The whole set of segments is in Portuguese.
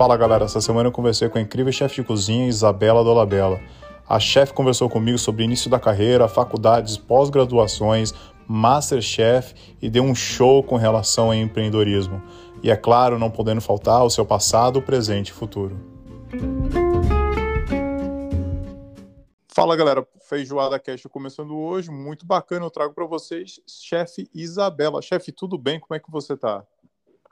Fala galera, essa semana eu conversei com a incrível chefe de cozinha Isabela Dolabella. A chefe conversou comigo sobre início da carreira, faculdades, pós-graduações, Masterchef e deu um show com relação ao empreendedorismo. E é claro, não podendo faltar o seu passado, presente e futuro. Fala galera, Feijoada Cast começando hoje, muito bacana, eu trago para vocês chefe Isabela. Chefe, tudo bem? Como é que você tá?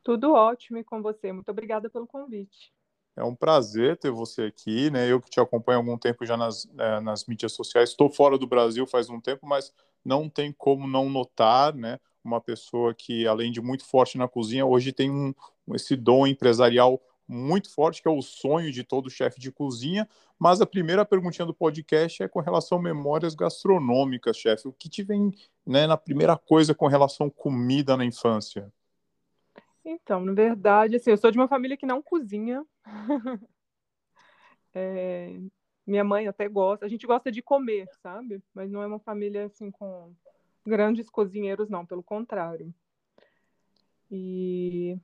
Tudo ótimo e com você. Muito obrigada pelo convite. É um prazer ter você aqui, né? Eu que te acompanho há algum tempo já nas, é, nas mídias sociais. Estou fora do Brasil faz um tempo, mas não tem como não notar, né? Uma pessoa que, além de muito forte na cozinha, hoje tem um, esse dom empresarial muito forte, que é o sonho de todo chefe de cozinha. Mas a primeira perguntinha do podcast é com relação a memórias gastronômicas, chefe. O que te vem né, na primeira coisa com relação à comida na infância? Então, na verdade, assim, eu sou de uma família que não cozinha. é, minha mãe até gosta, a gente gosta de comer, sabe? Mas não é uma família assim com grandes cozinheiros, não, pelo contrário. E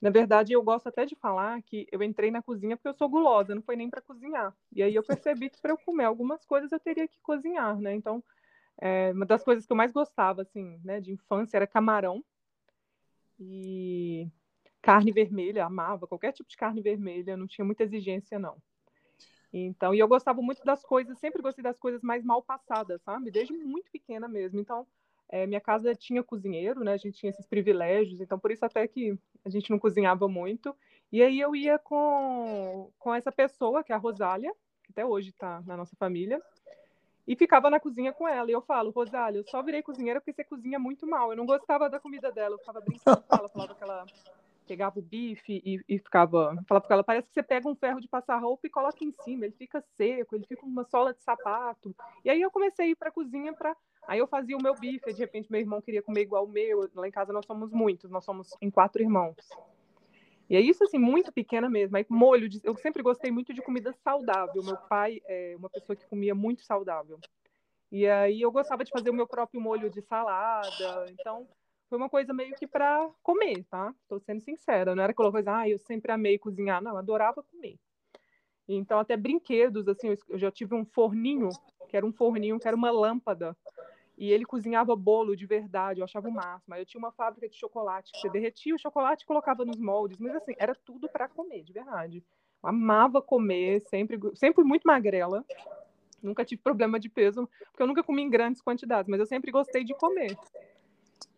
na verdade, eu gosto até de falar que eu entrei na cozinha porque eu sou gulosa, não foi nem para cozinhar. E aí eu percebi que para eu comer algumas coisas eu teria que cozinhar, né? Então, é, uma das coisas que eu mais gostava, assim, né, de infância era camarão. E carne vermelha, amava qualquer tipo de carne vermelha, não tinha muita exigência, não. Então, e eu gostava muito das coisas, sempre gostei das coisas mais mal passadas, sabe? Desde muito pequena mesmo. Então, é, minha casa tinha cozinheiro, né? A gente tinha esses privilégios, então por isso até que a gente não cozinhava muito. E aí eu ia com, com essa pessoa, que é a Rosália, que até hoje está na nossa família, e ficava na cozinha com ela. E eu falo, Rosália, eu só virei cozinheira porque você cozinha muito mal. Eu não gostava da comida dela, eu ficava brincando com ela, falava que ela pegava o bife e, e ficava. Falava com ela, parece que você pega um ferro de passar roupa e coloca em cima, ele fica seco, ele fica uma sola de sapato. E aí eu comecei a ir para a cozinha para. Aí eu fazia o meu bife, de repente meu irmão queria comer igual o meu. Lá em casa nós somos muitos, nós somos em quatro irmãos. E é isso, assim, muito pequena mesmo. Aí, molho, de... eu sempre gostei muito de comida saudável. Meu pai é uma pessoa que comia muito saudável. E aí eu gostava de fazer o meu próprio molho de salada. Então, foi uma coisa meio que para comer, tá? Estou sendo sincera. Não era aquela coisa, ah, eu sempre amei cozinhar. Não, eu adorava comer. Então, até brinquedos, assim, eu já tive um forninho, que era um forninho, que era uma lâmpada e ele cozinhava bolo de verdade, eu achava o máximo. Aí eu tinha uma fábrica de chocolate, que você derretia o chocolate e colocava nos moldes, mas assim, era tudo para comer, de verdade. Eu amava comer, sempre, sempre muito magrela. Nunca tive problema de peso, porque eu nunca comi em grandes quantidades, mas eu sempre gostei de comer.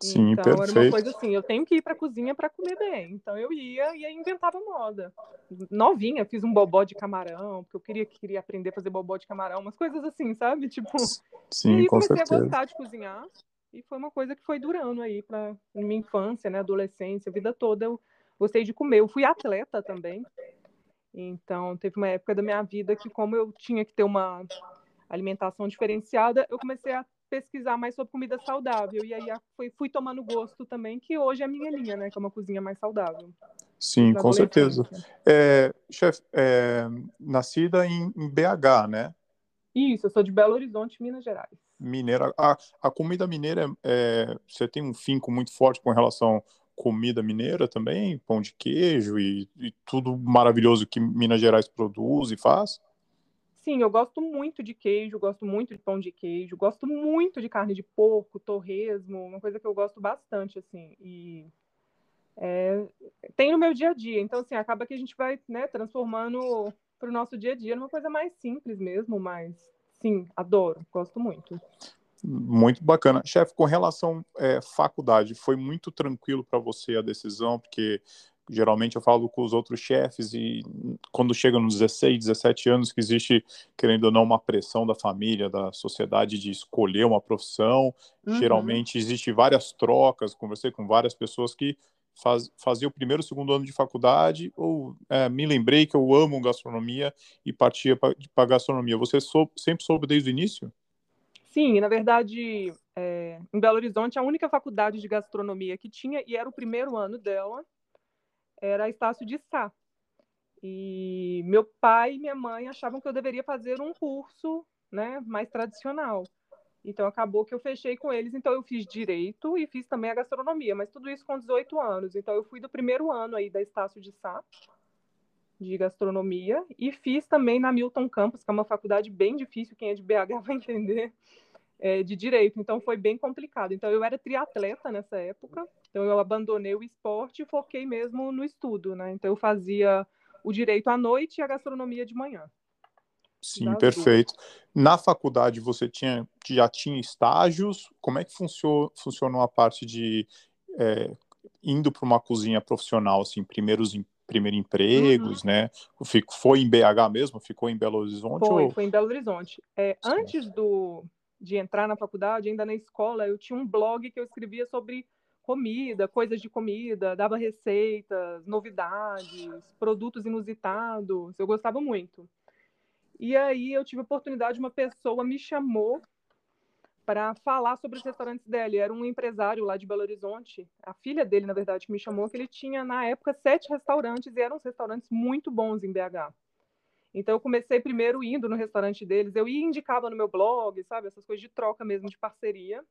Sim, então, perfeito. era uma coisa assim, eu tenho que ir para a cozinha para comer bem. Então eu ia e inventava moda. Novinha, fiz um bobó de camarão, porque eu queria queria aprender a fazer bobó de camarão, umas coisas assim, sabe? Tipo, Sim, e aí com comecei certeza. a gostar de cozinhar. E foi uma coisa que foi durando aí para minha infância, né, adolescência, a vida toda eu gostei de comer. Eu fui atleta também. Então, teve uma época da minha vida que como eu tinha que ter uma alimentação diferenciada, eu comecei a pesquisar mais sobre comida saudável. E aí fui, fui tomando gosto também, que hoje é a minha linha, né? Que é uma cozinha mais saudável. Sim, com certeza. É, chefe, é, nascida em, em, BH, né? Isso, eu sou de Belo Horizonte, Minas Gerais. Mineira. A, a comida mineira, é, você tem um finco muito forte com relação à comida mineira também? Pão de queijo e, e tudo maravilhoso que Minas Gerais produz e faz? Sim, eu gosto muito de queijo, gosto muito de pão de queijo, gosto muito de carne de porco, torresmo, uma coisa que eu gosto bastante, assim, e é, tem no meu dia a dia. Então, assim, acaba que a gente vai, né, transformando para o nosso dia a dia numa coisa mais simples mesmo, mas sim, adoro, gosto muito. Muito bacana. Chefe, com relação à é, faculdade, foi muito tranquilo para você a decisão, porque geralmente eu falo com os outros chefes e quando chega nos 16, 17 anos que existe, querendo ou não, uma pressão da família, da sociedade de escolher uma profissão, uhum. geralmente existe várias trocas, conversei com várias pessoas que faz, faziam o primeiro, segundo ano de faculdade ou é, me lembrei que eu amo gastronomia e partia para gastronomia. Você soube, sempre soube desde o início? Sim, na verdade, é, em Belo Horizonte, a única faculdade de gastronomia que tinha, e era o primeiro ano dela, era Estácio de Sá. E meu pai e minha mãe achavam que eu deveria fazer um curso né, mais tradicional. Então acabou que eu fechei com eles, então eu fiz direito e fiz também a gastronomia, mas tudo isso com 18 anos. Então eu fui do primeiro ano aí da Estácio de Sá de gastronomia e fiz também na Milton Campus, que é uma faculdade bem difícil, quem é de BH vai entender, é, de direito. Então foi bem complicado. Então eu era triatleta nessa época, então eu abandonei o esporte e foquei mesmo no estudo, né? Então eu fazia o direito à noite e a gastronomia de manhã. Sim, perfeito. Duas. Na faculdade você tinha, já tinha estágios? Como é que funcionou, funcionou a parte de é, indo para uma cozinha profissional, assim, primeiros primeiro empregos, uhum. né? foi em BH mesmo? Ficou em Belo Horizonte? Foi, ou... foi em Belo Horizonte. É, antes do, de entrar na faculdade, ainda na escola, eu tinha um blog que eu escrevia sobre comida, coisas de comida, dava receitas, novidades, produtos inusitados. Eu gostava muito. E aí eu tive a oportunidade, uma pessoa me chamou para falar sobre os restaurantes dele. Era um empresário lá de Belo Horizonte, a filha dele, na verdade, que me chamou, que ele tinha, na época, sete restaurantes e eram restaurantes muito bons em BH. Então, eu comecei primeiro indo no restaurante deles, eu ia indicava no meu blog, sabe? Essas coisas de troca mesmo, de parceria.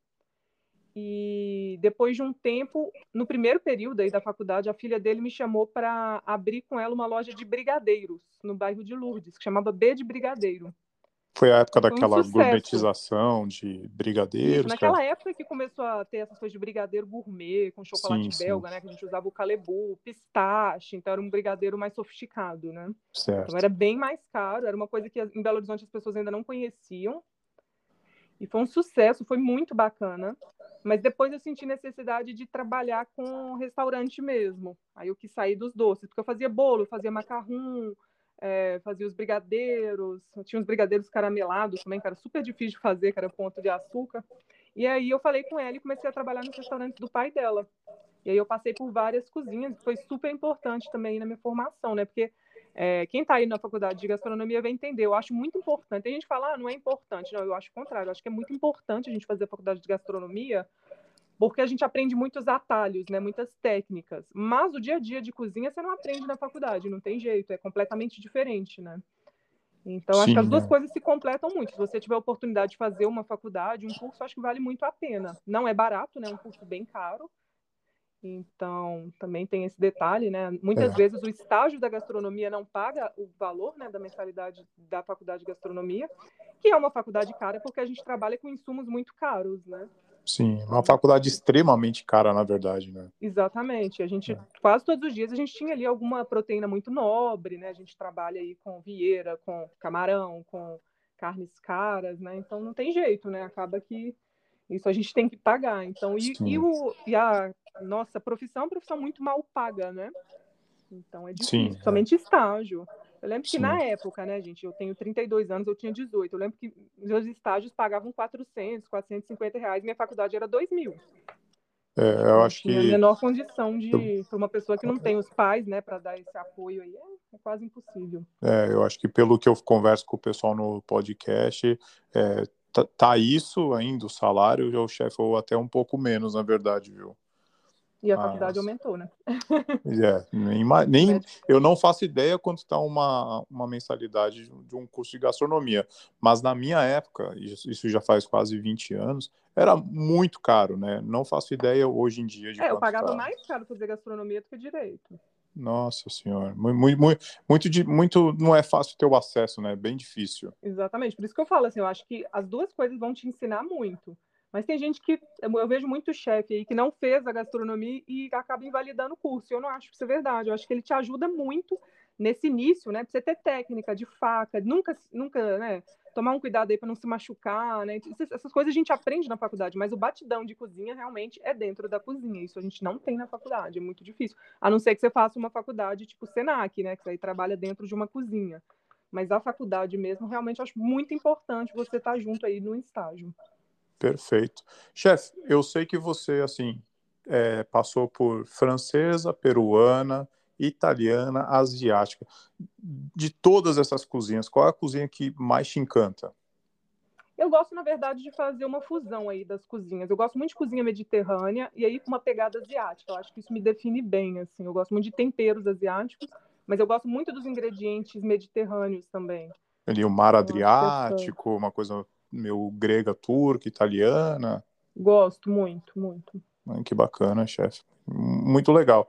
E depois de um tempo, no primeiro período aí da faculdade, a filha dele me chamou para abrir com ela uma loja de brigadeiros no bairro de Lourdes, que chamava B de Brigadeiro. Foi a época daquela um gourmetização de brigadeiros. Isso, naquela cara. época que começou a ter essas coisas de brigadeiro gourmet, com chocolate sim, belga, sim. né? Que a gente usava o calebu, pistache, então era um brigadeiro mais sofisticado, né? Certo. Então era bem mais caro, era uma coisa que em Belo Horizonte as pessoas ainda não conheciam. E foi um sucesso, foi muito bacana. Mas depois eu senti necessidade de trabalhar com restaurante mesmo. Aí eu quis sair dos doces, porque eu fazia bolo, fazia macarrão, é, fazia os brigadeiros, tinha uns brigadeiros caramelados também, que era super difícil de fazer, que era ponto de açúcar. E aí eu falei com ela e comecei a trabalhar no restaurante do pai dela. E aí eu passei por várias cozinhas, foi super importante também na minha formação, né? Porque é, quem está aí na faculdade de gastronomia vai entender. Eu acho muito importante. Tem gente que fala, ah, não é importante. Não, eu acho o contrário. Eu acho que é muito importante a gente fazer a faculdade de gastronomia, porque a gente aprende muitos atalhos, né, muitas técnicas. Mas o dia a dia de cozinha você não aprende na faculdade, não tem jeito, é completamente diferente, né? Então, Sim, acho que as duas é. coisas se completam muito. Se você tiver a oportunidade de fazer uma faculdade, um curso, acho que vale muito a pena. Não é barato, né? É um curso bem caro, então, também tem esse detalhe, né? Muitas é. vezes o estágio da gastronomia não paga o valor né, da mensalidade da faculdade de gastronomia, que é uma faculdade cara porque a gente trabalha com insumos muito caros, né? Sim, uma faculdade extremamente cara, na verdade, né? Exatamente. A gente, é. quase todos os dias, a gente tinha ali alguma proteína muito nobre, né? A gente trabalha aí com vieira, com camarão, com carnes caras, né? Então não tem jeito, né? Acaba que isso a gente tem que pagar. Então, e, e, o, e a nossa profissão é uma profissão muito mal paga, né? Então é difícil, Sim, é. somente é. estágio. Eu lembro que Sim. na época, né, gente, eu tenho 32 anos, eu tinha 18. Eu lembro que meus estágios pagavam 400, 450 reais, minha faculdade era 2 mil. É, eu então, acho que. a menor condição de. Para uma pessoa que não tem os pais, né, para dar esse apoio aí, é, é, quase impossível. É, eu acho que pelo que eu converso com o pessoal no podcast, é, tá, tá isso ainda, o salário, o chefe, ou até um pouco menos, na verdade, viu? E a Mas... faculdade aumentou, né? É, nem, nem eu não faço ideia quanto está uma, uma mensalidade de um curso de gastronomia. Mas na minha época, isso já faz quase 20 anos, era muito caro, né? Não faço ideia hoje em dia de É, eu pagava tá. mais caro fazer gastronomia do que direito. Nossa senhora, muito, muito, muito, muito, não é fácil ter o acesso, né? Bem difícil. Exatamente, por isso que eu falo assim, eu acho que as duas coisas vão te ensinar muito. Mas tem gente que, eu vejo muito chefe aí que não fez a gastronomia e acaba invalidando o curso. Eu não acho que isso é verdade. Eu acho que ele te ajuda muito nesse início, né? Pra você ter técnica de faca, nunca, nunca, né? Tomar um cuidado aí para não se machucar, né? Essas coisas a gente aprende na faculdade, mas o batidão de cozinha realmente é dentro da cozinha. Isso a gente não tem na faculdade, é muito difícil. A não ser que você faça uma faculdade tipo Senac, né? Que você aí trabalha dentro de uma cozinha. Mas a faculdade mesmo, realmente, acho muito importante você estar tá junto aí no estágio. Perfeito. Chefe, eu sei que você, assim, é, passou por francesa, peruana, italiana, asiática. De todas essas cozinhas, qual é a cozinha que mais te encanta? Eu gosto, na verdade, de fazer uma fusão aí das cozinhas. Eu gosto muito de cozinha mediterrânea e aí com uma pegada asiática. Eu acho que isso me define bem, assim. Eu gosto muito de temperos asiáticos, mas eu gosto muito dos ingredientes mediterrâneos também. Ali o mar Adriático, uma coisa meu grega, turca, italiana. Gosto muito, muito. Que bacana, chefe. Muito legal.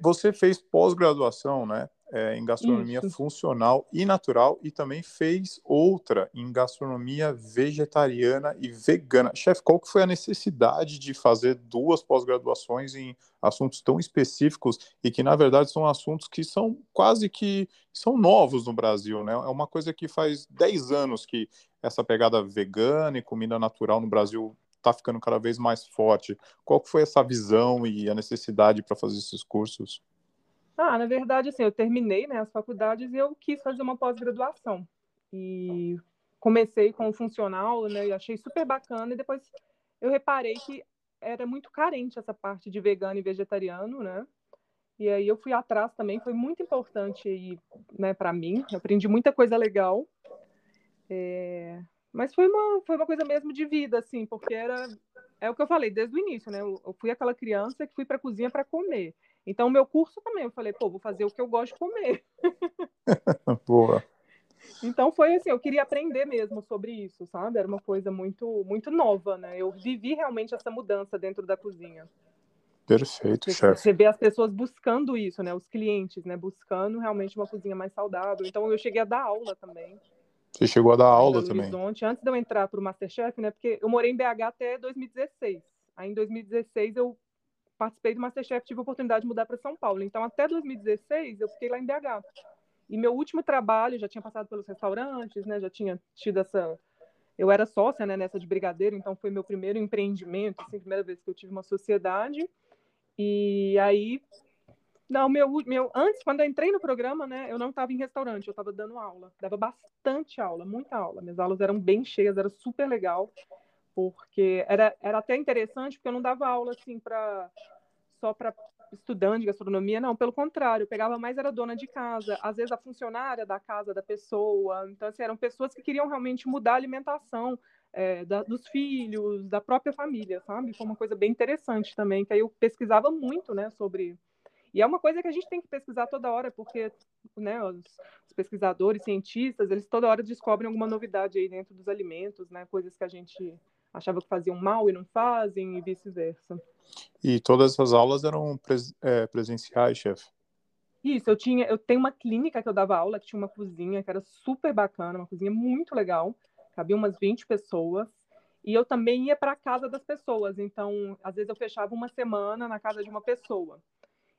Você fez pós-graduação, né? É, em gastronomia Isso. funcional e natural e também fez outra em gastronomia vegetariana e vegana. Chefe, qual que foi a necessidade de fazer duas pós-graduações em assuntos tão específicos e que, na verdade, são assuntos que são quase que são novos no Brasil, né? É uma coisa que faz 10 anos que essa pegada vegana e comida natural no Brasil está ficando cada vez mais forte. Qual que foi essa visão e a necessidade para fazer esses cursos? Ah, na verdade, assim, eu terminei né, as faculdades e eu quis fazer uma pós-graduação. E comecei com o funcional, né, e achei super bacana, e depois eu reparei que era muito carente essa parte de vegano e vegetariano, né? E aí eu fui atrás também, foi muito importante aí, né, para mim. Eu aprendi muita coisa legal. É... Mas foi uma, foi uma coisa mesmo de vida, assim, porque era é o que eu falei desde o início, né? Eu, eu fui aquela criança que fui para a cozinha para comer. Então, o meu curso também, eu falei, pô, vou fazer o que eu gosto de comer. Boa. Então, foi assim, eu queria aprender mesmo sobre isso, sabe? Era uma coisa muito, muito nova, né? Eu vivi realmente essa mudança dentro da cozinha. Perfeito, chefe. Você vê as pessoas buscando isso, né? Os clientes, né? Buscando realmente uma cozinha mais saudável. Então, eu cheguei a dar aula também. Você chegou a dar aula também? Horizonte, antes de eu entrar para o Masterchef, né? Porque eu morei em BH até 2016. Aí, em 2016, eu participei do Masterchef, tive a oportunidade de mudar para São Paulo. Então, até 2016, eu fiquei lá em BH. E meu último trabalho, já tinha passado pelos restaurantes, né? Já tinha tido essa... Eu era sócia né, nessa de brigadeiro, então foi meu primeiro empreendimento, assim, primeira vez que eu tive uma sociedade. E aí... Não, meu, meu, antes, quando eu entrei no programa, né, eu não estava em restaurante, eu estava dando aula. Dava bastante aula, muita aula. Minhas aulas eram bem cheias, era super legal porque era, era até interessante, porque eu não dava aula assim para só para estudante de gastronomia, não, pelo contrário, eu pegava mais era dona de casa, às vezes a funcionária da casa da pessoa, então assim, eram pessoas que queriam realmente mudar a alimentação é, da, dos filhos, da própria família, sabe? Foi uma coisa bem interessante também, que aí eu pesquisava muito, né, sobre. E é uma coisa que a gente tem que pesquisar toda hora, porque né, os, pesquisadores, cientistas, eles toda hora descobrem alguma novidade aí dentro dos alimentos, né, coisas que a gente achava que faziam mal e não fazem, e vice-versa. E todas essas aulas eram pres é, presenciais, chefe? Isso, eu tinha, eu tenho uma clínica que eu dava aula, que tinha uma cozinha que era super bacana, uma cozinha muito legal, cabia umas 20 pessoas, e eu também ia para a casa das pessoas, então, às vezes eu fechava uma semana na casa de uma pessoa.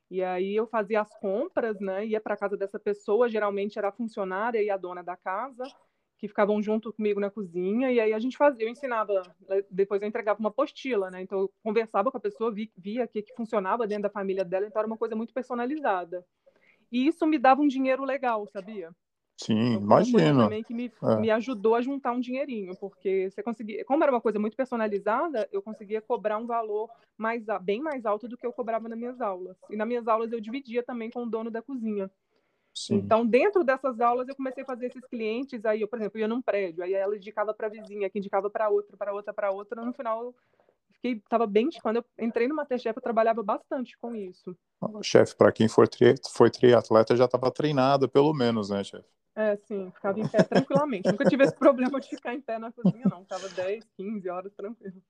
E aí eu fazia as compras, né? Ia para a casa dessa pessoa, geralmente era a funcionária e a dona da casa, que ficavam junto comigo na cozinha, e aí a gente fazia, eu ensinava, depois eu entregava uma apostila, né? Então eu conversava com a pessoa, via, via o que, que funcionava dentro da família dela, então era uma coisa muito personalizada. E isso me dava um dinheiro legal, sabia? Sim, então, imagino. também que me, é. me ajudou a juntar um dinheirinho, porque você conseguia, como era uma coisa muito personalizada, eu conseguia cobrar um valor mais bem mais alto do que eu cobrava nas minhas aulas. E nas minhas aulas eu dividia também com o dono da cozinha. Sim. Então, dentro dessas aulas, eu comecei a fazer esses clientes. Aí, eu, por exemplo, ia num prédio, aí ela indicava para a vizinha, que indicava para outra, para outra, para outra. No final, fiquei, estava bem. Quando eu entrei no Masterchef, eu trabalhava bastante com isso. Chefe, para quem for tri, foi triatleta, já estava treinada, pelo menos, né, chefe? É, sim, ficava em pé tranquilamente. Nunca tive esse problema de ficar em pé na cozinha, não. Ficava 10, 15 horas tranquilo.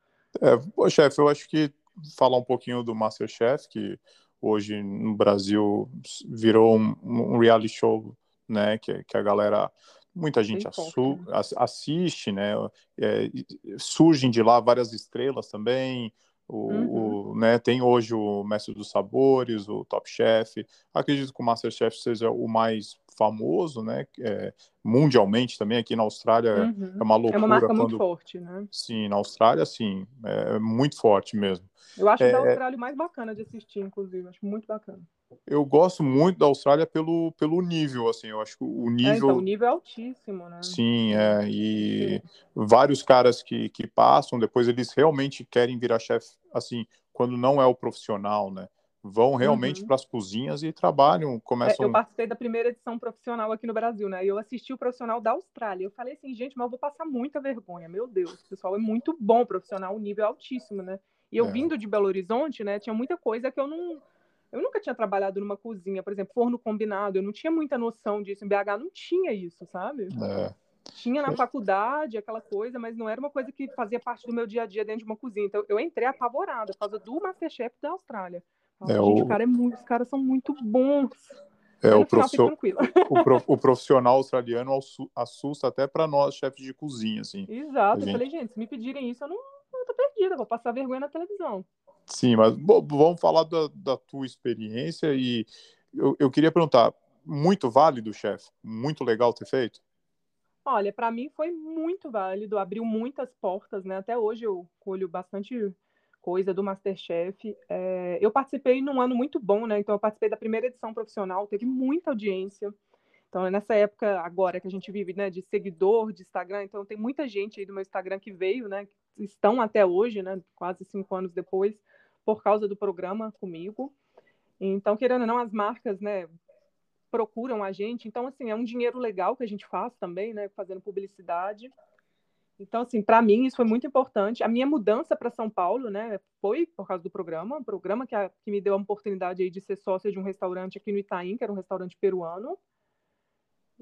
É, chefe, eu acho que falar um pouquinho do Masterchef, que hoje no Brasil virou um, um reality show, né, que, que a galera muita gente assu, né? assiste, né, é, surgem de lá várias estrelas também, o, uhum. o, né, tem hoje o Mestre dos Sabores, o Top Chef, acredito que o Masterchef seja o mais famoso, né, é, mundialmente também, aqui na Austrália uhum. é uma loucura. É uma marca quando... muito forte, né? Sim, na Austrália, sim, é muito forte mesmo. Eu acho é, da Austrália mais bacana de assistir, inclusive. Acho muito bacana. Eu gosto muito da Austrália pelo, pelo nível, assim. Eu acho que o nível. É, então, o nível é altíssimo, né? Sim, é. E Sim. vários caras que, que passam, depois eles realmente querem virar chefe, assim, quando não é o profissional, né? Vão realmente uhum. para as cozinhas e trabalham, começam... É, eu participei da primeira edição profissional aqui no Brasil, né? E eu assisti o profissional da Austrália. Eu falei assim, gente, mas eu vou passar muita vergonha. Meu Deus, o pessoal é muito bom profissional, o nível é altíssimo, né? E eu é. vindo de Belo Horizonte, né, tinha muita coisa que eu não. Eu nunca tinha trabalhado numa cozinha, por exemplo, forno combinado, eu não tinha muita noção disso. Em BH não tinha isso, sabe? É. Tinha na faculdade aquela coisa, mas não era uma coisa que fazia parte do meu dia a dia dentro de uma cozinha. Então eu entrei apavorada por causa do Masterchef da Austrália. é, gente, o... cara é muito, os caras são muito bons. É, o, profissional, o, prof, o, profissional australiano assusta até para nós, chefes de cozinha, assim. Exato, gente... eu falei, gente, se me pedirem isso, eu não, eu tô perdida, vou passar vergonha na televisão. Sim, mas bom, vamos falar da, da, tua experiência e eu, eu queria perguntar, muito válido, chefe? Muito legal ter feito? Olha, para mim foi muito válido, abriu muitas portas, né? Até hoje eu colho bastante coisa do Masterchef. É, eu participei num ano muito bom, né? Então eu participei da primeira edição profissional, teve muita audiência. Então é nessa época agora que a gente vive, né, de seguidor de Instagram, então tem muita gente aí do meu Instagram que veio, né, estão até hoje, né, quase cinco anos depois, por causa do programa comigo. Então, querendo ou não, as marcas, né, procuram a gente. Então, assim, é um dinheiro legal que a gente faz também, né? Fazendo publicidade. Então, assim, para mim isso foi muito importante. A minha mudança para São Paulo, né, foi por causa do programa, um programa que, a, que me deu a oportunidade aí de ser sócia de um restaurante aqui no Itaim, que era um restaurante peruano.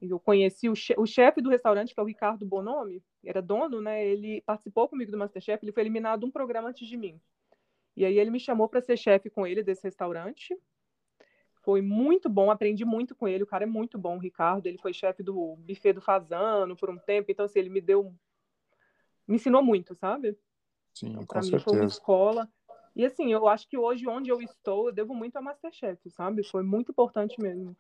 Eu conheci o, che o chefe do restaurante, que é o Ricardo Bonomi, era dono, né? Ele participou comigo do Masterchef, ele foi eliminado um programa antes de mim. E aí ele me chamou para ser chefe com ele desse restaurante. Foi muito bom, aprendi muito com ele. O cara é muito bom, o Ricardo. Ele foi chefe do buffet do Fazano por um tempo, então assim, ele me deu me ensinou muito, sabe? Sim, então, com mim certeza. foi uma escola. E assim, eu acho que hoje onde eu estou, eu devo muito a Masterchef, sabe? Foi muito importante mesmo.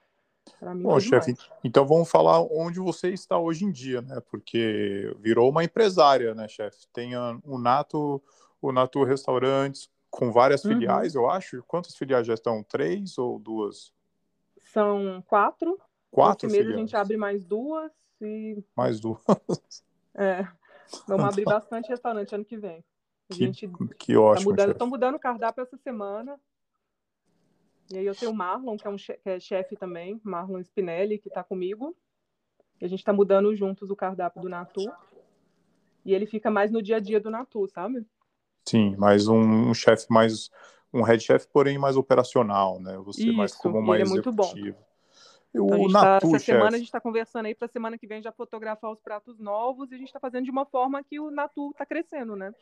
Mim, Bom, chefe, então vamos falar onde você está hoje em dia, né? Porque virou uma empresária, né, chefe? Tem o Nato, o Nato Restaurantes, com várias uhum. filiais, eu acho. Quantas filiais já estão? Três ou duas? São quatro. Quatro Esse mês a gente abre mais duas e... Mais duas. É. Vamos abrir bastante restaurante ano que vem. A que, gente que tá ótimo. Estão mudando, mudando o cardápio essa semana. E aí eu tenho o Marlon, que é, um que é chefe também, Marlon Spinelli, que está comigo. E a gente está mudando juntos o cardápio do Natu. E ele fica mais no dia a dia do Natu, sabe? Sim, mais um, um chefe mais um head chef, porém mais operacional, né? Você Isso, mais como uma ele. É muito bom. Então, Natu, tá, essa semana chef. a gente está conversando aí para semana que vem já fotografar os pratos novos e a gente está fazendo de uma forma que o Natu está crescendo, né?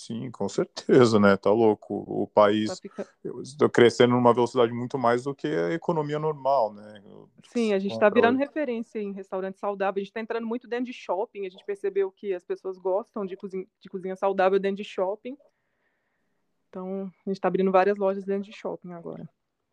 Sim, com certeza, né? Tá louco. O país está fica... crescendo numa velocidade muito mais do que a economia normal, né? Sim, a gente está virando referência em restaurante saudável. A gente está entrando muito dentro de shopping. A gente percebeu que as pessoas gostam de cozinha, de cozinha saudável dentro de shopping. Então, a gente está abrindo várias lojas dentro de shopping agora.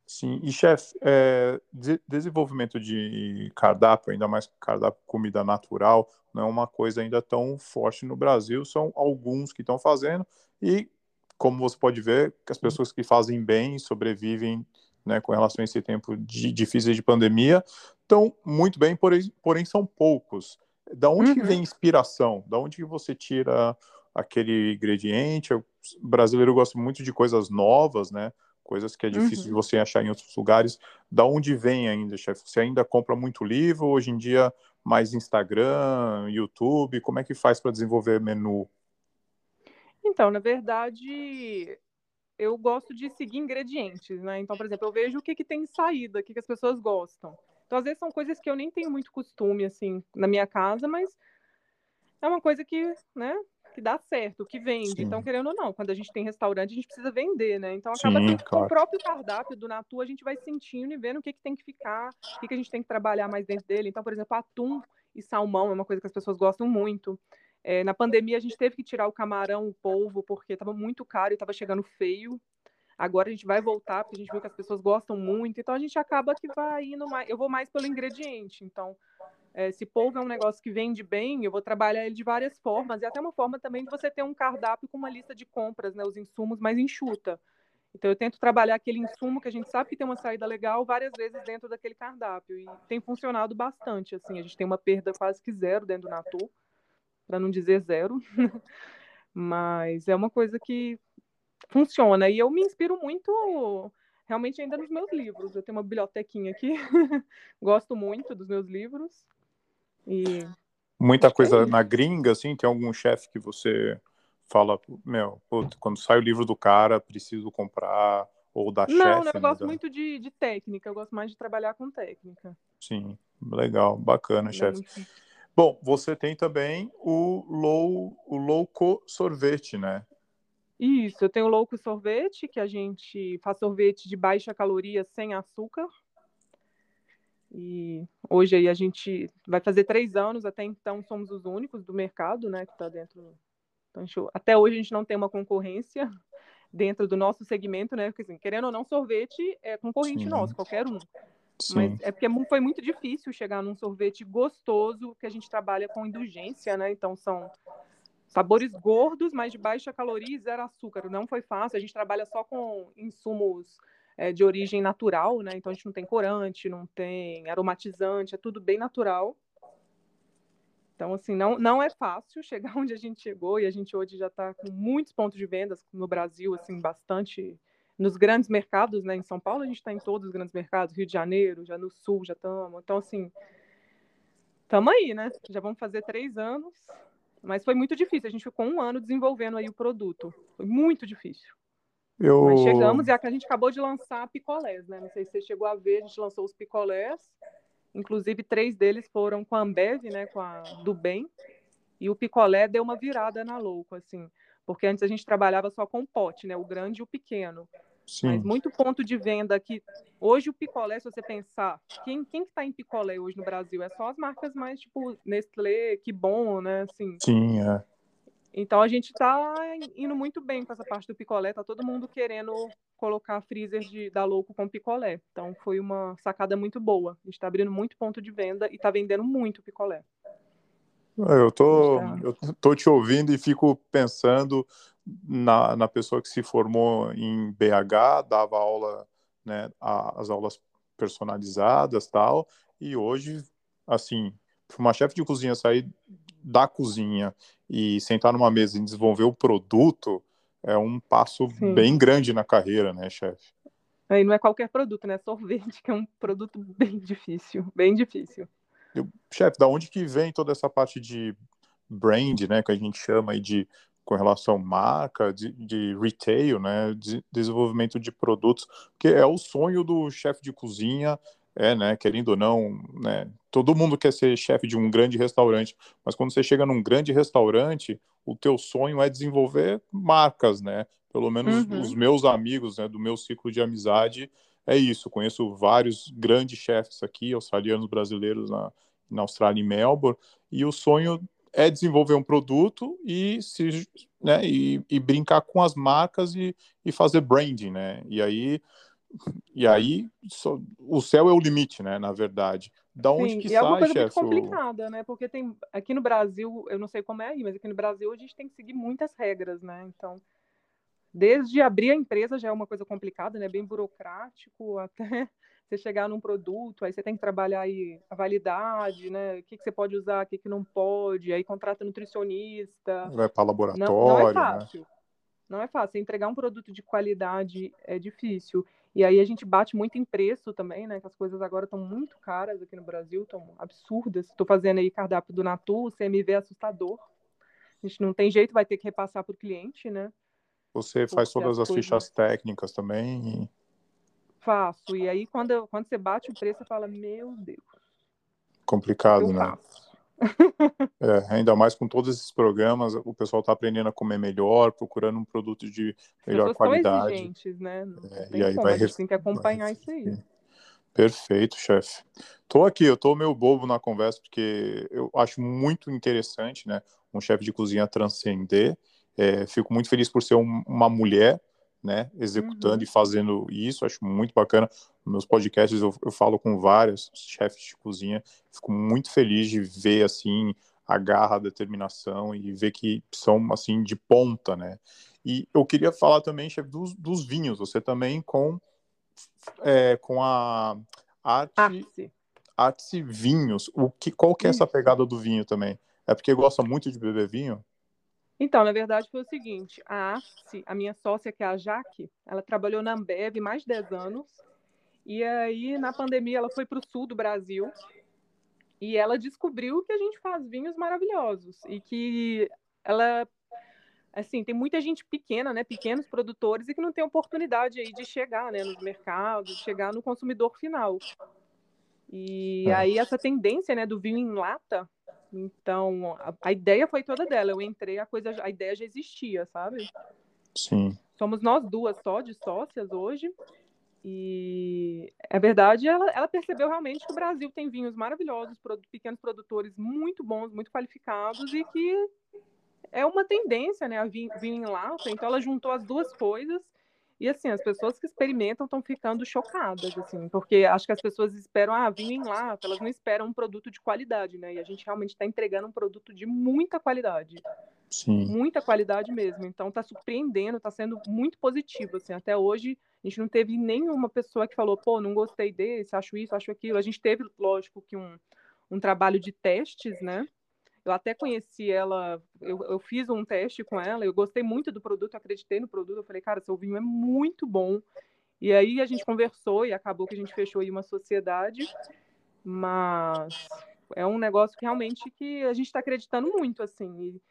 Sim, e chefe, é, de, desenvolvimento de cardápio, ainda mais cardápio comida natural, não é uma coisa ainda tão forte no Brasil, são alguns que estão fazendo, e como você pode ver, as pessoas que fazem bem, sobrevivem né, com relação a esse tempo de, difícil de pandemia, estão muito bem, porém, porém são poucos. Da onde uhum. vem inspiração? Da onde você tira aquele ingrediente? O brasileiro gosta muito de coisas novas, né? Coisas que é difícil uhum. de você achar em outros lugares. Da onde vem ainda, chefe? Você ainda compra muito livro? Hoje em dia, mais Instagram, YouTube? Como é que faz para desenvolver menu? Então, na verdade, eu gosto de seguir ingredientes, né? Então, por exemplo, eu vejo o que, que tem saída, o que, que as pessoas gostam. Então, às vezes, são coisas que eu nem tenho muito costume, assim, na minha casa, mas é uma coisa que, né, que dá certo, que vende. Sim. Então, querendo ou não, quando a gente tem restaurante, a gente precisa vender, né? Então, acaba Sim, que claro. com o próprio cardápio do Natu, a gente vai sentindo e vendo o que, que tem que ficar, o que, que a gente tem que trabalhar mais dentro dele. Então, por exemplo, atum e salmão é uma coisa que as pessoas gostam muito. É, na pandemia, a gente teve que tirar o camarão, o polvo, porque estava muito caro e estava chegando feio. Agora a gente vai voltar, porque a gente viu que as pessoas gostam muito. Então, a gente acaba que vai indo mais. Eu vou mais pelo ingrediente. Então, é, se polvo é um negócio que vende bem, eu vou trabalhar ele de várias formas, e até uma forma também de você ter um cardápio com uma lista de compras, né, os insumos mais enxuta. Então eu tento trabalhar aquele insumo que a gente sabe que tem uma saída legal várias vezes dentro daquele cardápio e tem funcionado bastante, assim, a gente tem uma perda quase que zero dentro do Natu, para não dizer zero. Mas é uma coisa que funciona e eu me inspiro muito realmente ainda nos meus livros. Eu tenho uma bibliotequinha aqui, gosto muito dos meus livros e Muita coisa é na gringa, assim, tem algum chefe que você fala, meu, quando sai o livro do cara, preciso comprar, ou da chefe. Não, eu né, gosto da... muito de, de, técnica, eu gosto mais de trabalhar com técnica. Sim, legal, bacana, chefe. Bom, você tem também o low, o louco sorvete, né? Isso, eu tenho o louco sorvete, que a gente faz sorvete de baixa caloria sem açúcar. E hoje aí a gente vai fazer três anos, até então somos os únicos do mercado, né, que está dentro. Então, até hoje a gente não tem uma concorrência dentro do nosso segmento, né? Porque assim, querendo ou não, sorvete é concorrente Sim. nosso, qualquer um. Sim. Mas é porque foi muito difícil chegar num sorvete gostoso, que a gente trabalha com indulgência, né? Então são sabores gordos, mas de baixa caloria e zero açúcar. Não foi fácil. A gente trabalha só com insumos é, de origem natural, né? Então a gente não tem corante, não tem aromatizante, é tudo bem natural. Então, assim, não, não é fácil chegar onde a gente chegou e a gente hoje já está com muitos pontos de vendas no Brasil, assim, bastante nos grandes mercados, né? Em São Paulo a gente está em todos os grandes mercados, Rio de Janeiro, já no Sul já estamos. Então, assim, estamos aí, né? Já vamos fazer três anos, mas foi muito difícil. A gente ficou um ano desenvolvendo aí o produto. Foi muito difícil. Eu... Mas chegamos e a gente acabou de lançar picolés, né? Não sei se você chegou a ver, a gente lançou os picolés. Inclusive, três deles foram com a Ambev, né? Com a do Bem. E o picolé deu uma virada na louco, assim. Porque antes a gente trabalhava só com pote, né? O grande e o pequeno. Sim. Mas muito ponto de venda que hoje o picolé, se você pensar, quem quem está em picolé hoje no Brasil é só as marcas mais tipo Nestlé, que bom, né? Assim. Sim, é. Então a gente está indo muito bem com essa parte do picolé, tá todo mundo querendo colocar freezer de da louco com picolé. Então foi uma sacada muito boa. A gente está abrindo muito ponto de venda e está vendendo muito picolé. Eu tô, eu tô te ouvindo e fico pensando na, na pessoa que se formou em BH, dava aula, né, as aulas personalizadas tal, e hoje, assim, para uma chefe de cozinha sair da cozinha e sentar numa mesa e desenvolver o produto é um passo Sim. bem grande na carreira, né, chefe? E não é qualquer produto, né? Sorvete, que é um produto bem difícil, bem difícil. Chefe, da onde que vem toda essa parte de brand, né, que a gente chama aí de com relação à marca, de, de retail, né, de desenvolvimento de produtos, que é o sonho do chefe de cozinha, é, né, querendo ou não, né, todo mundo quer ser chefe de um grande restaurante, mas quando você chega num grande restaurante, o teu sonho é desenvolver marcas, né, pelo menos uhum. os meus amigos, né, do meu ciclo de amizade, é isso, conheço vários grandes chefes aqui, australianos, brasileiros na, na Austrália, em Melbourne, e o sonho é desenvolver um produto e se né, e, e brincar com as marcas e, e fazer branding, né? E aí e aí só, o céu é o limite, né? Na verdade, da onde Sim, que e sai, é uma coisa muito complicada, né? Porque tem aqui no Brasil, eu não sei como é aí, mas aqui no Brasil a gente tem que seguir muitas regras, né? Então, desde abrir a empresa já é uma coisa complicada, né? Bem burocrático até você chegar num produto, aí você tem que trabalhar aí a validade, né? O que, que você pode usar, o que, que não pode, aí contrata nutricionista. Vai para laboratório. Não, não é né? fácil. Né? Não é fácil. Entregar um produto de qualidade é difícil. E aí a gente bate muito em preço também, né? Que as coisas agora estão muito caras aqui no Brasil, estão absurdas. Estou fazendo aí cardápio do Natu, o CMV é assustador. A gente não tem jeito, vai ter que repassar para o cliente, né? Você faz todas as, as fichas técnicas também? faço. E aí, quando, quando você bate o preço, você fala, meu Deus. Complicado, né? é, ainda mais com todos esses programas, o pessoal está aprendendo a comer melhor, procurando um produto de melhor qualidade. Exigentes, né? É, e aí como, vai, a gente tem que acompanhar isso aí. Perfeito, chefe. Tô aqui, eu tô meio bobo na conversa porque eu acho muito interessante, né, um chefe de cozinha transcender. É, fico muito feliz por ser um, uma mulher né, executando uhum. e fazendo isso, acho muito bacana. Nos meus podcasts eu, eu falo com vários chefes de cozinha, fico muito feliz de ver, assim, a garra, a determinação e ver que são, assim, de ponta, né. E eu queria falar também, chefe, dos, dos vinhos, você também com, é, com a arte... Arte Vinhos, o que, qual que é essa pegada do vinho também? É porque gosta muito de beber vinho? Então, na verdade, foi o seguinte: a Arce, a minha sócia, que é a Jaque, ela trabalhou na Ambev mais de 10 anos. E aí, na pandemia, ela foi para o sul do Brasil. E ela descobriu que a gente faz vinhos maravilhosos. E que ela. Assim, tem muita gente pequena, né? Pequenos produtores e que não tem oportunidade aí de chegar né, nos mercados, chegar no consumidor final. E é. aí, essa tendência né, do vinho em lata então, a, a, ideia foi toda dela. Eu entrei, a coisa, a ideia já existia, sabe? Sim. Somos nós duas só de sócias hoje. E é verdade, ela, ela, percebeu realmente que o Brasil tem vinhos maravilhosos, pequenos produtores muito bons, muito qualificados e que é uma tendência, né, a vinho, vinho em lata. Então ela juntou as duas coisas e assim, as pessoas que experimentam estão ficando chocadas, assim, porque acho que as pessoas esperam, ah, vinho em lata, elas não esperam um produto de qualidade, né? E a gente realmente está entregando um produto de muita qualidade. Sim. Muita qualidade mesmo. Então está surpreendendo, está sendo muito positivo, assim. Até hoje a gente não teve nenhuma pessoa que falou, pô, não gostei desse, acho isso, acho aquilo. A gente teve, lógico, que um, um trabalho de testes, né? Eu até conheci ela, eu, eu, fiz um teste com ela, eu gostei muito do produto, acreditei no produto, eu falei, cara, seu vinho é muito bom. E aí a gente conversou e acabou que a gente fechou aí uma sociedade, mas é um negócio que realmente que a gente está acreditando muito, assim. E,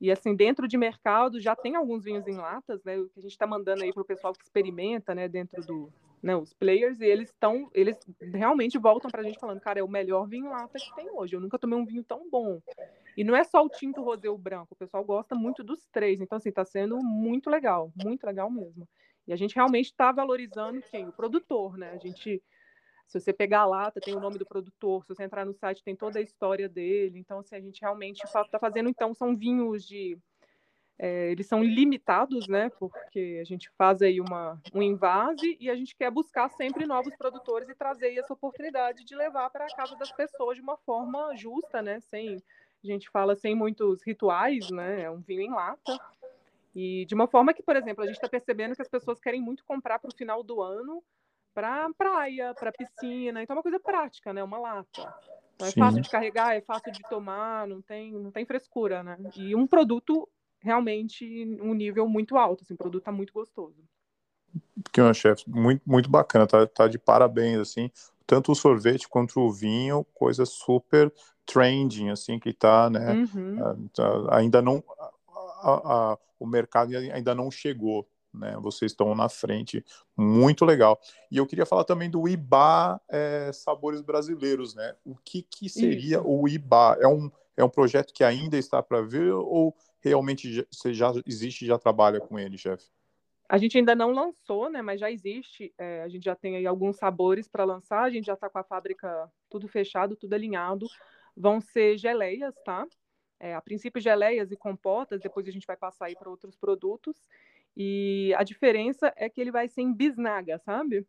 e, assim, dentro de mercado já tem alguns vinhos em latas, né? Que a gente está mandando aí para o pessoal que experimenta, né? Dentro do, né, os players, e eles estão, eles realmente voltam para a gente falando, cara, é o melhor vinho lata que tem hoje. Eu nunca tomei um vinho tão bom. E não é só o tinto, o rosé, o branco. O pessoal gosta muito dos três. Então, assim, está sendo muito legal, muito legal mesmo. E a gente realmente está valorizando quem? O produtor, né? A gente, se você pegar a lata, tem o nome do produtor. Se você entrar no site, tem toda a história dele. Então, assim, a gente realmente está fazendo, então, são vinhos de é, eles são limitados, né? Porque a gente faz aí uma, um invase e a gente quer buscar sempre novos produtores e trazer essa oportunidade de levar para a casa das pessoas de uma forma justa, né? Sem, a gente fala sem muitos rituais, né? É um vinho em lata. E de uma forma que, por exemplo, a gente está percebendo que as pessoas querem muito comprar para o final do ano para praia, para piscina. Então é uma coisa prática, né? Uma lata. Então, é Sim. fácil de carregar, é fácil de tomar, não tem, não tem frescura, né? E um produto realmente um nível muito alto, assim, o produto tá muito gostoso. Que é chefe, muito, muito bacana, tá, tá de parabéns, assim, tanto o sorvete quanto o vinho, coisa super trending, assim, que tá, né, uhum. Ah, tá, ainda não, a, a, o mercado ainda não chegou, né, vocês estão na frente, muito legal. E eu queria falar também do IBA é, Sabores Brasileiros, né, o que que seria Isso. o IBA? É um, é um projeto que ainda está para ver ou realmente você já existe já trabalha com ele, chefe? A gente ainda não lançou, né? Mas já existe. É, a gente já tem aí alguns sabores para lançar. A gente já está com a fábrica tudo fechado, tudo alinhado. Vão ser geleias, tá? É, a princípio geleias e compotas. Depois a gente vai passar aí para outros produtos. E a diferença é que ele vai ser em bisnaga, sabe?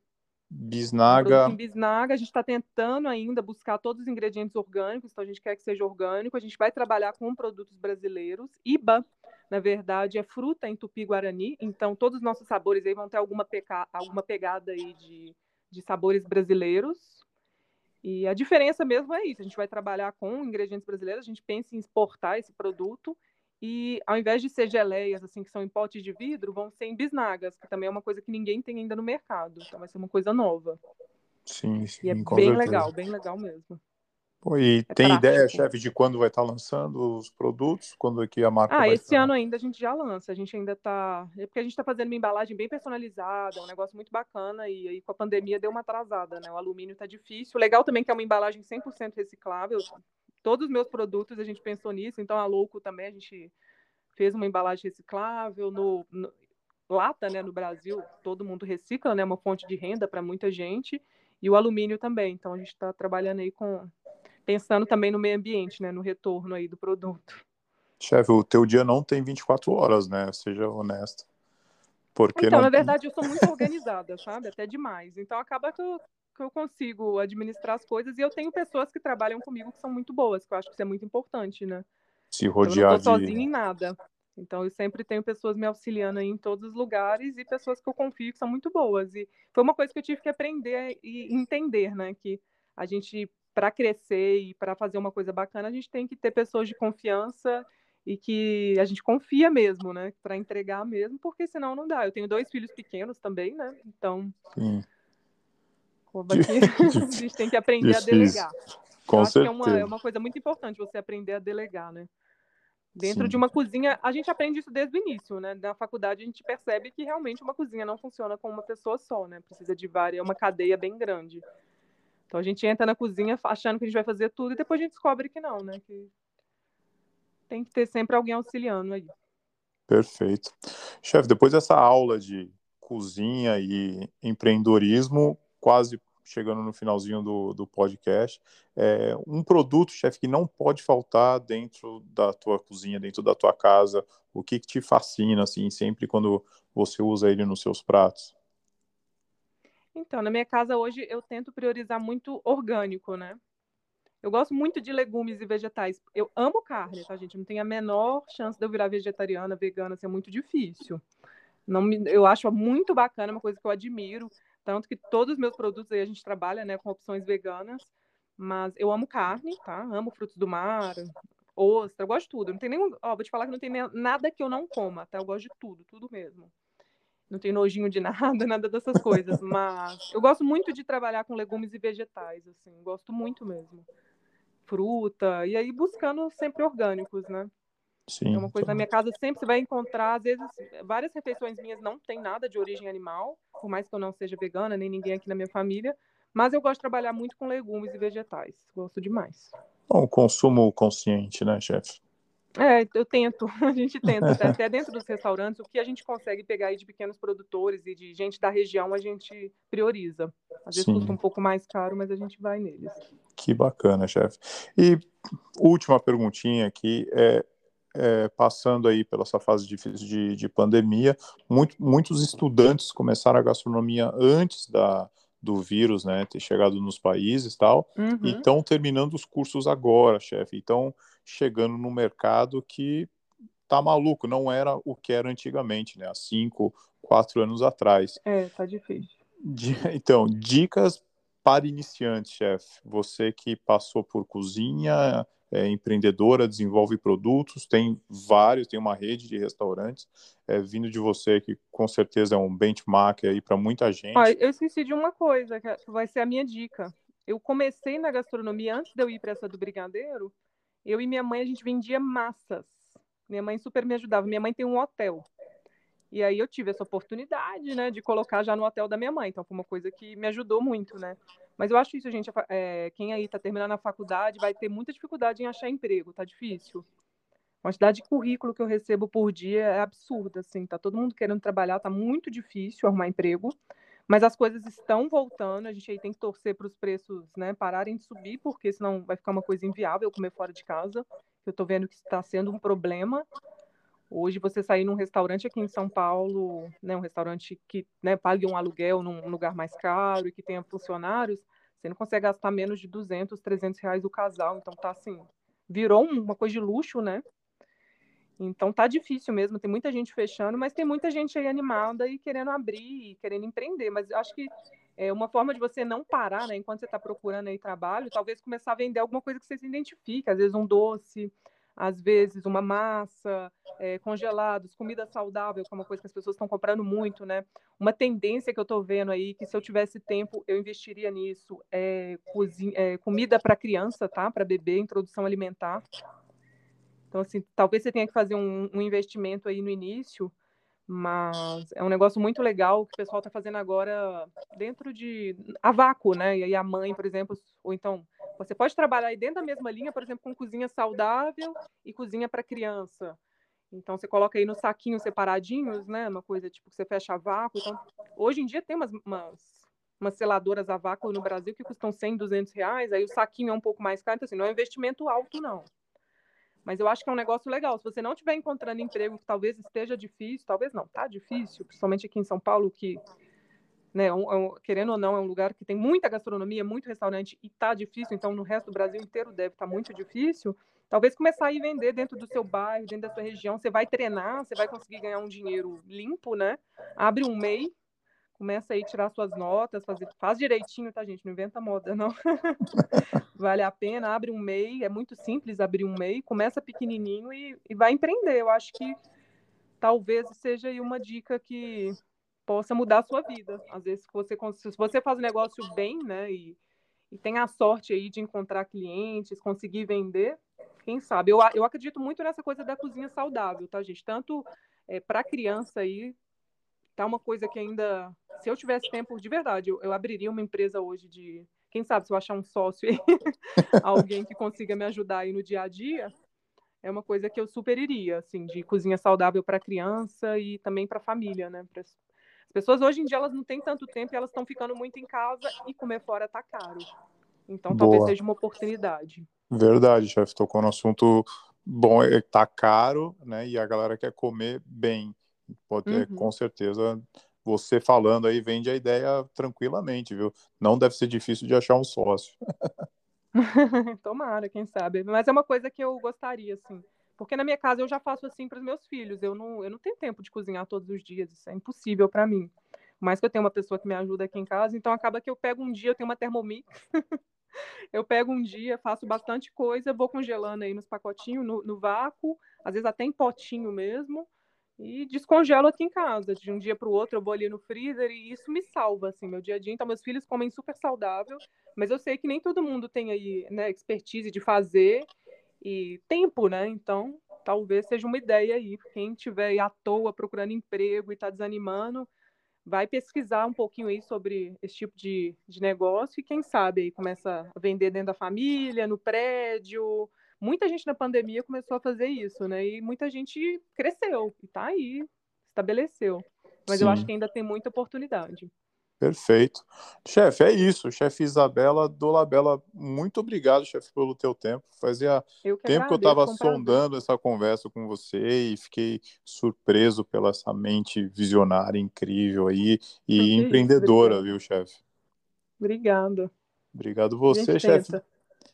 Bisnaga. Bisnaga, a gente está tentando ainda buscar todos os ingredientes orgânicos, então a gente quer que seja orgânico. A gente vai trabalhar com produtos brasileiros. IBA, na verdade, é fruta em tupi-guarani, então todos os nossos sabores aí vão ter alguma, peca... alguma pegada aí de, de sabores brasileiros. E a diferença mesmo é isso: a gente vai trabalhar com ingredientes brasileiros, a gente pensa em exportar esse produto e ao invés de ser geleias, assim, que são em potes de vidro, vão ser em bisnagas, que também é uma coisa que ninguém tem ainda no mercado. Então vai ser uma coisa nova. Sim, sim. E é bem certeza. legal, bem legal mesmo. Pô, e é tem prático. ideia, chefe, de quando vai estar lançando os produtos? Quando é que a marca ah, esse estar? ano ainda a gente já lança. A gente ainda está. É porque a gente está fazendo uma embalagem bem personalizada, um negócio muito bacana. E aí com a pandemia deu uma atrasada, né? O alumínio está difícil. Legal também que é uma embalagem 100% reciclável todos os meus produtos a gente pensou nisso, então a Louco também a gente fez uma embalagem reciclável, no, no lata, né, no Brasil, todo mundo recicla, né, uma fonte de renda para muita gente, e o alumínio também. Então a gente está trabalhando aí com pensando também no meio ambiente, né, no retorno aí do produto. Chefe, o teu dia não tem 24 horas, né? Seja honesto. Porque então, não... na verdade, eu sou muito organizada, sabe? Até demais. Então acaba que eu que eu consigo administrar as coisas e eu tenho pessoas que trabalham comigo que são muito boas, que eu acho que isso é muito importante, né? Se rodear eu não tô de... sozinha em nada. Então eu sempre tenho pessoas me auxiliando em todos os lugares e pessoas que eu confio que são muito boas. E foi uma coisa que eu tive que aprender e entender, né? Que a gente, para crescer e para fazer uma coisa bacana, a gente tem que ter pessoas de confiança e que a gente confia mesmo, né? Para entregar mesmo, porque senão não dá. Eu tenho dois filhos pequenos também, né? Então. Sim a gente tem que aprender Difícil. a delegar. Com Eu certeza. é uma, é uma coisa muito importante você aprender a delegar, né? Dentro Sim. de uma cozinha, a gente aprende isso desde o início, né? Na faculdade a gente percebe que realmente uma cozinha não funciona com uma pessoa só, né? Precisa de várias, é uma cadeia bem grande. Então a gente entra na cozinha achando que a gente vai fazer tudo e depois a gente descobre que não, né? Que tem que ter sempre alguém auxiliando aí. Perfeito. Chefe, depois dessa aula de cozinha e empreendedorismo, quase chegando no finalzinho do, do podcast. É, um produto, chefe, que não pode faltar dentro da tua cozinha, dentro da tua casa, o que, que te fascina, assim, sempre quando você usa ele nos seus pratos? Então, na minha casa hoje eu tento priorizar muito orgânico, né? Eu gosto muito de legumes e vegetais. Eu amo carne, tá, gente? Não tem a menor chance de eu virar vegetariana, vegana, assim, é muito difícil. Não me, eu acho muito bacana, uma coisa que eu admiro. Tanto que todos os meus produtos aí a gente trabalha né, com opções veganas. Mas eu amo carne, tá? Amo frutos do mar, ostra, eu gosto de tudo. Não tem nenhum. Ó, vou te falar que não tem nada que eu não coma, tá? Eu gosto de tudo, tudo mesmo. Não tenho nojinho de nada, nada dessas coisas. Mas eu gosto muito de trabalhar com legumes e vegetais, assim. Gosto muito mesmo fruta, e aí buscando sempre orgânicos, né? Sim, é uma coisa na minha casa sempre você vai encontrar, às vezes, várias refeições minhas não tem nada de origem animal, por mais que eu não seja vegana, nem ninguém aqui na minha família, mas eu gosto de trabalhar muito com legumes e vegetais, gosto demais. Bom, consumo consciente, né, chefe? É, eu tento, a gente tenta, até dentro dos restaurantes, o que a gente consegue pegar aí de pequenos produtores e de gente da região, a gente prioriza. Às vezes Sim. custa um pouco mais caro, mas a gente vai neles. Que bacana, chefe. E última perguntinha aqui, é, é, passando aí pela essa fase difícil de, de pandemia, muito, muitos estudantes começaram a gastronomia antes da, do vírus, né, ter chegado nos países tal, uhum. e estão terminando os cursos agora, chefe. Então, chegando no mercado que tá maluco, não era o que era antigamente, né, há cinco, quatro anos atrás. É, tá difícil. Então, dicas para iniciantes, chefe, você que passou por cozinha, é empreendedora, desenvolve produtos, tem vários, tem uma rede de restaurantes, é, vindo de você, que com certeza é um benchmark aí para muita gente. Ah, eu esqueci de uma coisa, que vai ser a minha dica. Eu comecei na gastronomia antes de eu ir para essa do Brigadeiro. Eu e minha mãe, a gente vendia massas. Minha mãe super me ajudava. Minha mãe tem um hotel. E aí eu tive essa oportunidade, né, de colocar já no hotel da minha mãe. Então foi uma coisa que me ajudou muito, né? Mas eu acho isso, gente, é, quem aí está terminando a faculdade vai ter muita dificuldade em achar emprego, tá difícil. A quantidade de currículo que eu recebo por dia é absurda, assim, tá todo mundo querendo trabalhar, tá muito difícil arrumar emprego. Mas as coisas estão voltando, a gente aí tem que torcer para os preços, né, pararem de subir, porque senão vai ficar uma coisa inviável comer fora de casa. Eu estou vendo que está sendo um problema. Hoje você sair num restaurante aqui em São Paulo, né, um restaurante que né, pague um aluguel num lugar mais caro e que tenha funcionários, você não consegue gastar menos de 200, 300 reais o casal. Então tá assim, virou uma coisa de luxo, né? Então tá difícil mesmo, tem muita gente fechando, mas tem muita gente aí animada e querendo abrir, e querendo empreender. Mas acho que é uma forma de você não parar, né? Enquanto você está procurando aí trabalho, talvez começar a vender alguma coisa que você se identifica, às vezes um doce, às vezes uma massa, é, congelados, comida saudável, que é uma coisa que as pessoas estão comprando muito, né? Uma tendência que eu estou vendo aí, que se eu tivesse tempo, eu investiria nisso, é, cozinha, é comida para criança, tá? Para bebê, introdução alimentar. Então, assim, talvez você tenha que fazer um, um investimento aí no início, mas é um negócio muito legal que o pessoal está fazendo agora dentro de a vácuo, né? E aí a mãe, por exemplo, ou então você pode trabalhar aí dentro da mesma linha, por exemplo, com cozinha saudável e cozinha para criança. Então você coloca aí no saquinho separadinhos, né? Uma coisa tipo que você fecha a vácuo. Então, hoje em dia tem umas, umas, umas seladoras a vácuo no Brasil que custam 100, 200 reais. Aí o saquinho é um pouco mais caro. Então, assim, não é um investimento alto, não. Mas eu acho que é um negócio legal. Se você não estiver encontrando emprego que talvez esteja difícil, talvez não, tá difícil, principalmente aqui em São Paulo, que, né, um, um, querendo ou não, é um lugar que tem muita gastronomia, muito restaurante e tá difícil, então no resto do Brasil inteiro deve estar tá muito difícil. Talvez começar a ir vender dentro do seu bairro, dentro da sua região, você vai treinar, você vai conseguir ganhar um dinheiro limpo, né? Abre um MEI, começa aí a tirar suas notas, fazer, faz direitinho, tá, gente? Não inventa moda, não. vale a pena, abre um MEI, é muito simples abrir um MEI, começa pequenininho e, e vai empreender. Eu acho que talvez seja aí uma dica que possa mudar a sua vida. Às vezes, se você, se você faz o negócio bem, né, e, e tem a sorte aí de encontrar clientes, conseguir vender, quem sabe? Eu, eu acredito muito nessa coisa da cozinha saudável, tá, gente? Tanto é, para criança aí, tá uma coisa que ainda, se eu tivesse tempo de verdade, eu, eu abriria uma empresa hoje de, quem sabe se eu achar um sócio aí, alguém que consiga me ajudar aí no dia a dia, é uma coisa que eu super iria, assim, de cozinha saudável para criança e também para família, né? As pessoas hoje em dia elas não têm tanto tempo e elas estão ficando muito em casa e comer fora tá caro. Então Boa. talvez seja uma oportunidade. Verdade, chefe. Tocou no assunto bom, é, tá caro, né? E a galera quer comer bem. Pode, uhum. Com certeza, você falando aí vende a ideia tranquilamente, viu? Não deve ser difícil de achar um sócio. Tomara, quem sabe. Mas é uma coisa que eu gostaria, assim. Porque na minha casa eu já faço assim para os meus filhos. Eu não, eu não tenho tempo de cozinhar todos os dias. Isso é impossível para mim. Mas que eu tenho uma pessoa que me ajuda aqui em casa, então acaba que eu pego um dia, eu tenho uma Thermomix. eu pego um dia, faço bastante coisa, vou congelando aí nos pacotinhos, no, no vácuo, às vezes até em potinho mesmo e descongelo aqui em casa. De um dia para o outro eu vou ali no freezer e isso me salva, assim, meu dia a dia. Então, meus filhos comem super saudável, mas eu sei que nem todo mundo tem aí, né, expertise de fazer e tempo, né? Então, talvez seja uma ideia aí. Quem estiver aí à toa procurando emprego e está desanimando, vai pesquisar um pouquinho aí sobre esse tipo de, de negócio e quem sabe aí começa a vender dentro da família, no prédio, Muita gente na pandemia começou a fazer isso, né? E muita gente cresceu e tá aí, estabeleceu. Mas Sim. eu acho que ainda tem muita oportunidade. Perfeito. Chefe, é isso. Chefe Isabela Dolabella, muito obrigado, chefe, pelo teu tempo. Fazia que tempo agradeço, que eu estava sondando essa conversa com você e fiquei surpreso pela essa mente visionária incrível aí e empreendedora, isso, viu, chefe? Obrigada. Obrigado você, chefe.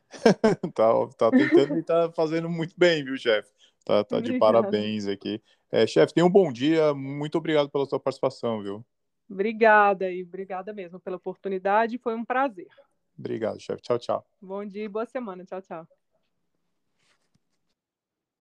tá, tá tentando e tá fazendo muito bem, viu, chefe? Tá, tá de parabéns aqui. É, chefe, tenha um bom dia. Muito obrigado pela sua participação, viu? Obrigada e obrigada mesmo pela oportunidade. Foi um prazer. Obrigado, chefe. Tchau, tchau. Bom dia e boa semana. Tchau, tchau.